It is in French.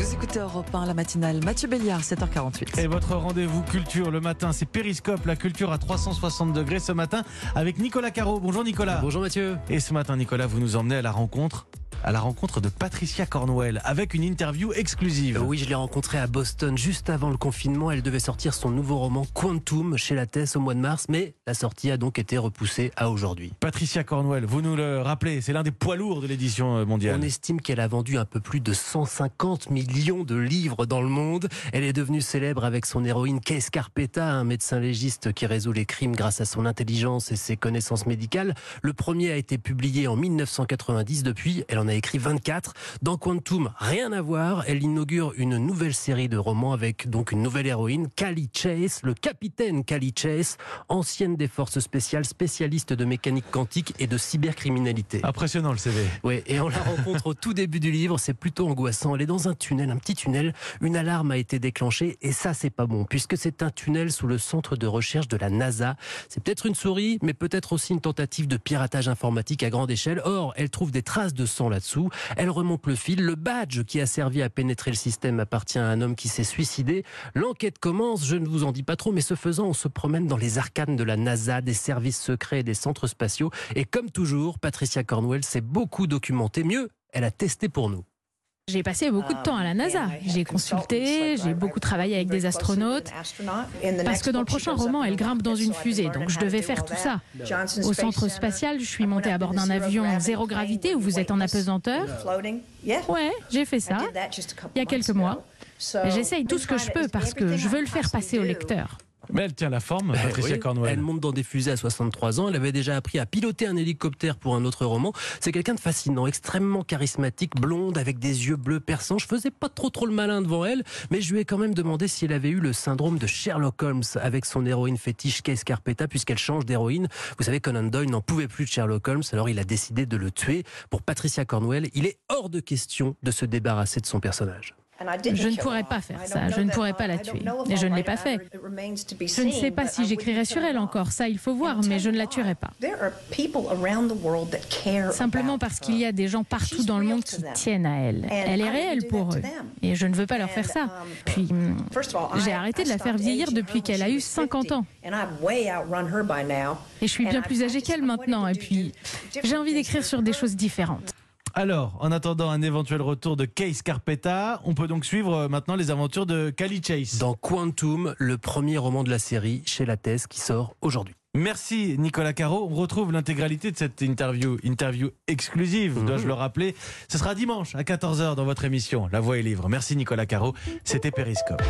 Vous écoutez Europe 1, la matinale. Mathieu Béliard, 7h48. Et votre rendez-vous culture le matin, c'est Périscope, la culture à 360 degrés ce matin avec Nicolas Caro. Bonjour Nicolas. Bonjour Mathieu. Et ce matin, Nicolas, vous nous emmenez à la rencontre à la rencontre de Patricia Cornwell avec une interview exclusive. Euh, oui, je l'ai rencontrée à Boston juste avant le confinement. Elle devait sortir son nouveau roman Quantum chez la Tess au mois de mars, mais la sortie a donc été repoussée à aujourd'hui. Patricia Cornwell, vous nous le rappelez, c'est l'un des poids lourds de l'édition euh, mondiale. On estime qu'elle a vendu un peu plus de 150 millions de livres dans le monde. Elle est devenue célèbre avec son héroïne Kay Scarpetta, un médecin légiste qui résout les crimes grâce à son intelligence et ses connaissances médicales. Le premier a été publié en 1990. Depuis, elle en a écrit 24. Dans Quantum, rien à voir. Elle inaugure une nouvelle série de romans avec donc une nouvelle héroïne, Callie Chase, le capitaine Callie Chase, ancienne des forces spéciales, spécialiste de mécanique quantique et de cybercriminalité. Impressionnant le CV. Oui, et on la rencontre au tout début du livre. C'est plutôt angoissant. Elle est dans un tunnel, un petit tunnel. Une alarme a été déclenchée et ça, c'est pas bon puisque c'est un tunnel sous le centre de recherche de la NASA. C'est peut-être une souris, mais peut-être aussi une tentative de piratage informatique à grande échelle. Or, elle trouve des traces de sang Elle remonte le fil. Le badge qui a servi à pénétrer le système appartient à un homme qui s'est suicidé. L'enquête commence. Je ne vous en dis pas trop, mais ce faisant, on se promène dans les arcanes de la NASA, des services secrets et des centres spatiaux. Et comme toujours, Patricia Cornwell s'est beaucoup documentée. Mieux, elle a testé pour nous. J'ai passé beaucoup de temps à la NASA. J'ai consulté, j'ai beaucoup travaillé avec des astronautes. Parce que dans le prochain roman, elle grimpe dans une fusée, donc je devais faire tout ça. Au centre spatial, je suis montée à bord d'un avion zéro gravité où vous êtes en apesanteur. Ouais, j'ai fait ça il y a quelques mois. J'essaye tout ce que je peux parce que je veux le faire passer au lecteur. Mais elle tient la forme, Patricia Oui, Cornwell. Elle monte dans des fusées à 63 ans. Elle avait déjà appris à piloter un hélicoptère pour un autre roman. C'est quelqu'un de fascinant, extrêmement charismatique, blonde, avec des yeux bleus perçants. Je faisais pas trop trop le malin devant elle, mais je lui ai quand même demandé si elle avait eu le syndrome de Sherlock Holmes avec son héroïne fétiche Kay Scarpetta, puisqu'elle change d'héroïne. Vous savez, Conan Doyle n'en pouvait plus de Sherlock Holmes, alors il a décidé de le tuer. Pour Patricia Cornwell, il est hors de question de se débarrasser de son personnage. Je ne pourrais pas faire ça, je ne pourrais pas la tuer. Et je ne l'ai pas fait. Je ne sais pas si j'écrirai sur elle encore, ça il faut voir, mais je ne la tuerai pas. Simplement parce qu'il y a des gens partout dans le monde qui tiennent à elle. Elle est réelle pour eux. Et je ne veux pas leur faire ça. Puis, hum, j'ai arrêté de la faire vieillir depuis qu'elle a eu 50 ans. Et je suis bien plus âgée qu'elle maintenant. Et puis, j'ai envie d'écrire sur des choses différentes. Alors, en attendant un éventuel retour de Kay Scarpetta, on peut donc suivre euh, maintenant les aventures de Callie Chase. Dans Quantum, le premier roman de la série chez la Thèse qui sort aujourd'hui. Merci Nicolas Caro. On retrouve l'intégralité de cette interview, interview exclusive, dois-je le rappeler. Ce sera dimanche à 14h dans votre émission La Voix est libre. Merci Nicolas Caro. C'était Périscope.